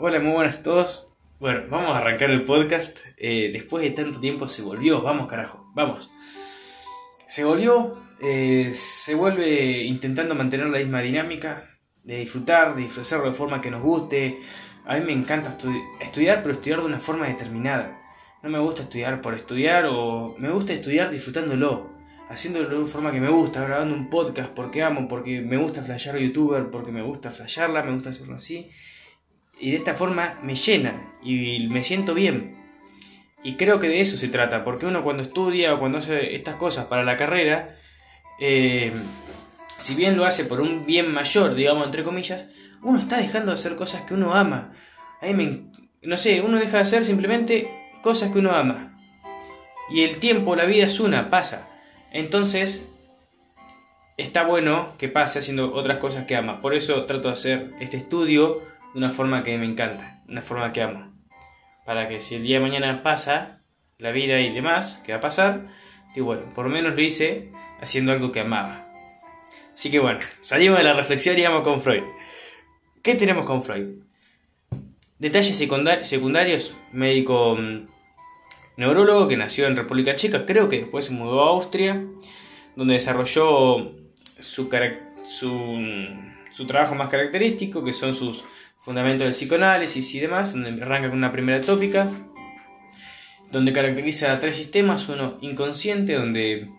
Hola, muy buenas a todos. Bueno, vamos a arrancar el podcast. Eh, después de tanto tiempo se volvió. Vamos, carajo, vamos. Se volvió, eh, se vuelve intentando mantener la misma dinámica, de disfrutar, de disfrutarlo de forma que nos guste. A mí me encanta estudiar, pero estudiar de una forma determinada. No me gusta estudiar por estudiar o me gusta estudiar disfrutándolo haciéndolo de una forma que me gusta, grabando un podcast porque amo, porque me gusta flashear youtuber, porque me gusta flashearla, me gusta hacerlo así. Y de esta forma me llena y me siento bien. Y creo que de eso se trata, porque uno cuando estudia o cuando hace estas cosas para la carrera, eh, si bien lo hace por un bien mayor, digamos, entre comillas, uno está dejando de hacer cosas que uno ama. A me, no sé, uno deja de hacer simplemente cosas que uno ama. Y el tiempo, la vida es una, pasa. Entonces, está bueno que pase haciendo otras cosas que ama. Por eso trato de hacer este estudio una forma que me encanta, una forma que amo. Para que si el día de mañana pasa, la vida y demás, que va a pasar, digo, bueno, por lo menos lo hice haciendo algo que amaba. Así que bueno, salimos de la reflexión y vamos con Freud. ¿Qué tenemos con Freud? Detalles secundarios, médico mm, neurólogo que nació en República Checa, creo que después se mudó a Austria, donde desarrolló su, su, trabajo más característico, que son sus fundamentos del psicoanálisis y demás, donde arranca con una primera tópica, donde caracteriza tres sistemas, uno inconsciente, donde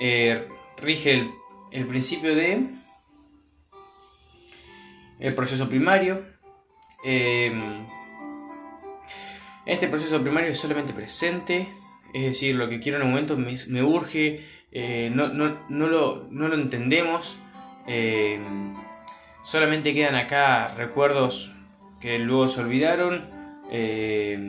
eh, rige el, el principio de el proceso primario, eh, este proceso primario es solamente presente, es decir, lo que quiero en un momento me, urge, eh, no, lo, entendemos, eh, solamente quedan acá recuerdos que luego se olvidaron eh,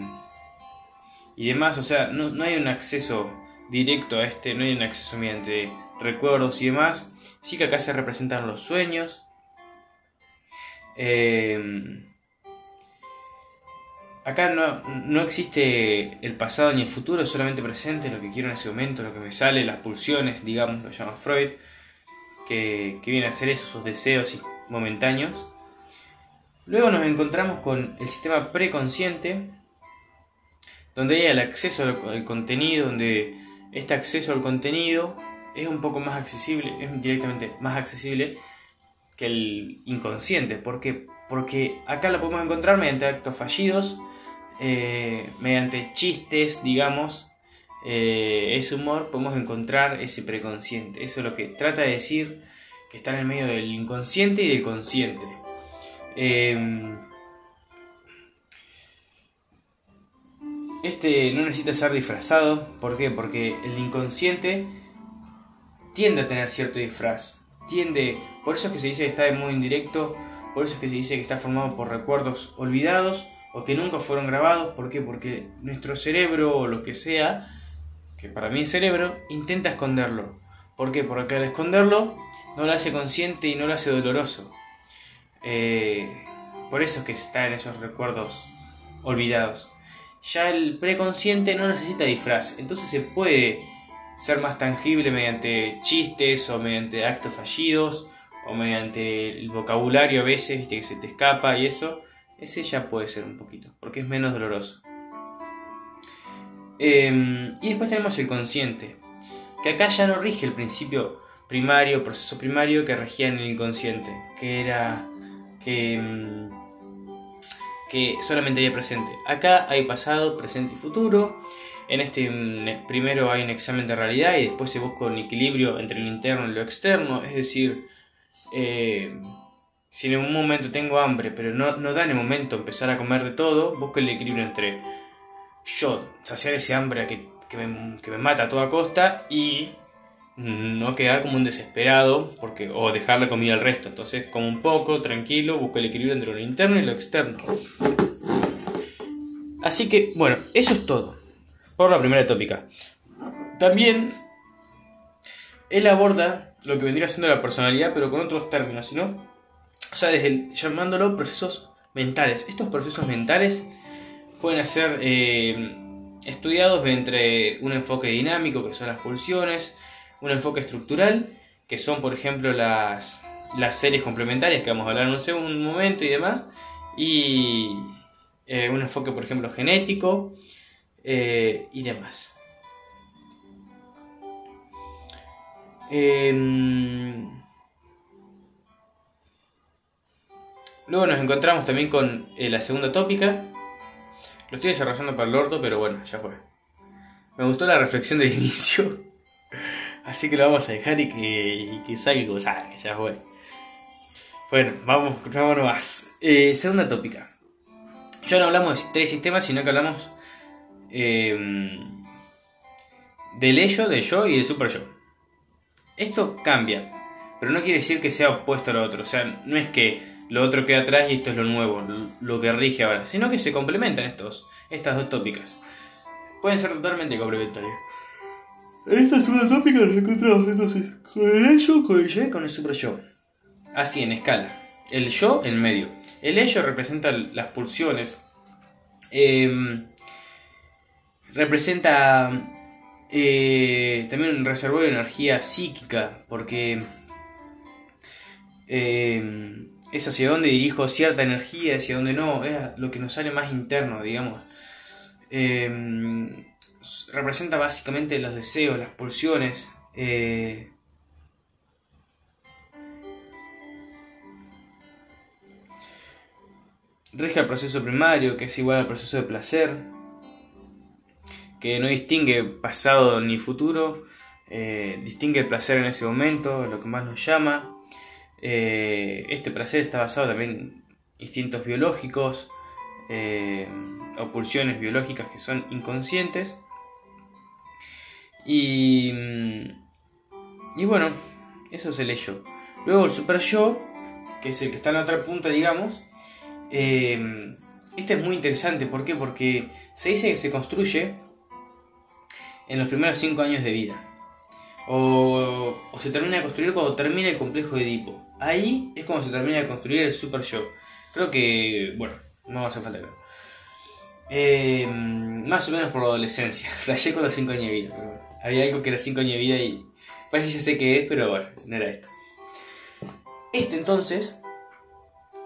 y demás, o sea, no, hay un acceso directo a este, no hay un acceso mediante recuerdos y demás, sí que acá se representan los sueños. Acá no, existe el pasado ni el futuro, solamente presente, lo que quiero en ese momento, lo que me sale, las pulsiones, digamos, lo llama Freud, que, que viene a ser eso, sus deseos momentáneos. Luego nos encontramos con el sistema preconsciente, donde hay el acceso al contenido, donde este acceso al contenido es un poco más accesible, es directamente más accesible que el inconsciente. ¿Por qué? Porque acá lo podemos encontrar mediante actos fallidos, eh, mediante chistes, digamos, eh, ese humor, podemos encontrar ese preconsciente. Eso es lo que trata de decir está en el medio del inconsciente y del consciente. Em, este no necesita ser disfrazado. ¿Por qué? Porque el inconsciente tiende a tener cierto disfraz. Tiende, por eso es que se dice que está de modo indirecto, por eso es que se dice que está formado por recuerdos olvidados o que nunca fueron grabados. ¿Por qué? Porque nuestro cerebro o lo que sea, que para mí es cerebro, intenta esconderlo. ¿Por qué? Porque al esconderlo no lo hace consciente y no lo hace doloroso. Eh, por eso es que está en esos recuerdos olvidados. Ya el preconsciente no necesita disfraz, entonces se puede ser más tangible mediante chistes o mediante actos fallidos o mediante el vocabulario a veces, que se te escapa y eso ese ya puede ser un poquito, porque es menos doloroso. Em, y después tenemos el consciente, que acá ya no rige el principio primario, proceso primario que regía en el inconsciente, que era que, em, que solamente había presente. Acá hay pasado, presente y futuro. En este em, primero hay un examen de realidad y después se busca un equilibrio entre lo interno y lo externo, es decir, eh, si en un momento tengo hambre, pero no, no da en el momento empezar a comer de todo, busco el equilibrio entre yo saciar ese hambre que, que, me, mata a toda costa y no quedar como un desesperado porque, o dejarle comida al resto. Entonces, como un poco, tranquilo, busco el equilibrio entre lo interno y lo externo. Así que, bueno, eso es todo por la primera tópica. También él aborda lo que vendría siendo la personalidad, pero con otros términos, ¿no? O sea, desde llamándolo procesos mentales. Estos procesos mentales pueden ser eh, estudiados entre un enfoque dinámico, que son las pulsiones, un enfoque estructural, que son, por ejemplo, las, las series complementarias, que vamos a hablar en un segundo momento y demás, y eh, un enfoque, por ejemplo, genético eh, y demás. Em, luego nos encontramos también con eh, la segunda tópica. Lo estoy desarrollando para el orto, pero bueno, ya fue. Me gustó la reflexión del inicio. Así que lo vamos a dejar y que, que salga salga, ya fue. Bueno, vamos, vámonos más. Eh, segunda tópica. Ya no hablamos de tres sistemas, sino que hablamos em, del ello, del yo y del super yo. Esto cambia, pero no quiere decir que sea opuesto a lo otro. O sea, no es que lo otro queda atrás y esto es lo nuevo, lo que rige ahora, sino que se complementan estos, estas dos tópicas. Pueden ser totalmente complementarias. En esta segunda tópica nos encontramos entonces con el ello, con el yo y con el super yo. Así, en escala. El yo en medio. El ello representa las pulsiones. Em, representa eh, también un reservorio de energía psíquica, porque em, es hacia donde dirijo cierta energía, hacia donde no, es lo que nos sale más interno, digamos. Em, representa básicamente los deseos, las pulsiones. Eh, rige el proceso primario, que es igual al proceso de placer, que no distingue pasado ni futuro, eh, distingue el placer en ese momento, lo que más nos llama. Eh, este placer está basado también en instintos biológicos eh, o pulsiones biológicas que son inconscientes. Y, y bueno, eso es el ello. Luego el super yo, que es el que está en la otra punta, digamos, eh, este es muy interesante, ¿por qué? Porque se dice que se construye en los primeros 5 años de vida. O, se termina de construir cuando termina el complejo de Edipo. Ahí es cuando se termina de construir el Super Yo. Creo que, bueno, no hacer falta eh, más o menos por la adolescencia. Flashé con los 5 años de vida. había algo que era 5 años de vida y parece que ya sé qué es, pero bueno, no era esto. Este entonces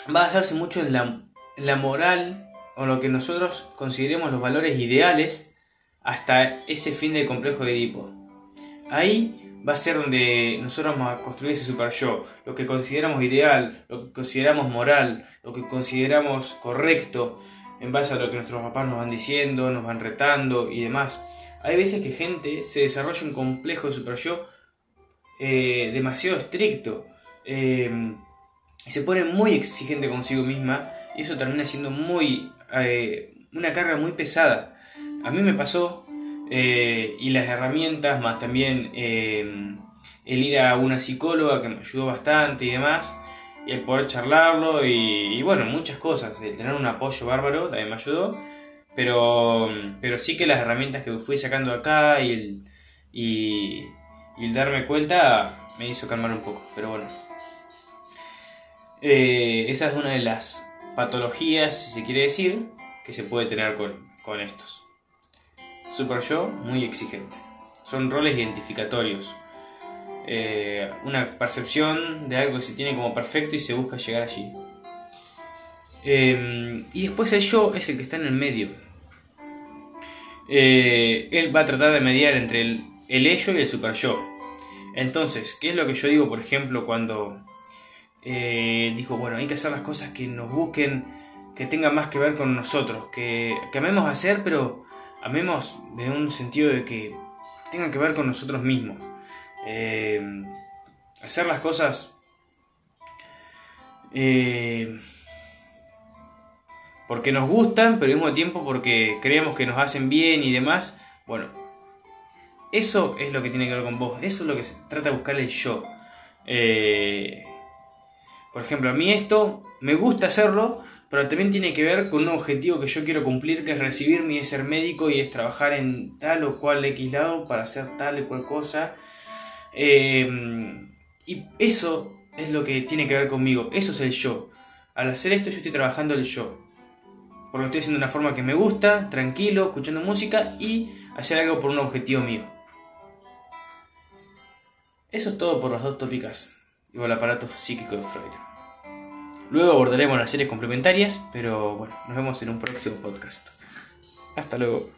va a basarse mucho en la, moral o lo que nosotros consideremos los valores ideales hasta ese fin del complejo de Edipo. Ahí va a ser donde nosotros vamos a construir ese super yo, lo que consideramos ideal, lo que consideramos moral, lo que consideramos correcto, en base a lo que nuestros papás nos van diciendo, nos van retando y demás. Hay veces que gente se desarrolla un complejo de super yo eh, demasiado estricto. Eh, se pone muy exigente consigo misma y eso termina siendo muy eh, una carga muy pesada. A mí me pasó eh, y las herramientas más también eh, el ir a una psicóloga que me ayudó bastante y demás y el poder charlarlo y, bueno muchas cosas el tener un apoyo bárbaro también me ayudó pero pero sí que las herramientas que fui sacando acá y el, y el darme cuenta me hizo calmar un poco pero bueno eh, esa es una de las patologías, si se quiere decir, que se puede tener con, estos. Super yo, muy exigente. Son roles identificatorios. Eh, una percepción de algo que se tiene como perfecto y se busca llegar allí. Eh, y después el yo es el que está en el medio. él va a tratar de mediar entre el, el ello y el super yo. Entonces, ¿qué es lo que yo digo, por ejemplo, cuando eh, dijo, bueno, hay que hacer las cosas que nos busquen, que tengan más que ver con nosotros, que, que amemos hacer, pero amemos de un sentido de que tengan que ver con nosotros mismos. Eh, hacer las cosas eh, porque nos gustan, pero al mismo tiempo porque creemos que nos hacen bien y demás. Bueno, eso es lo que tiene que ver con vos, eso es lo que se trata de buscar el yo. Eh, por ejemplo, a mí esto me gusta hacerlo, pero también tiene que ver con un objetivo que yo quiero cumplir, que es recibirme y es ser médico y es trabajar en tal o cual X lado para hacer tal o cual cosa. Em, y eso es lo que tiene que ver conmigo, eso es el yo. Al hacer esto yo estoy trabajando el yo. Porque lo estoy haciendo de una forma que me gusta, tranquilo, escuchando música y hacer algo por un objetivo mío. Eso es todo por las dos tópicas y el aparato psíquico de Freud. Luego abordaremos las series complementarias, pero bueno, nos vemos en un próximo podcast. Hasta luego.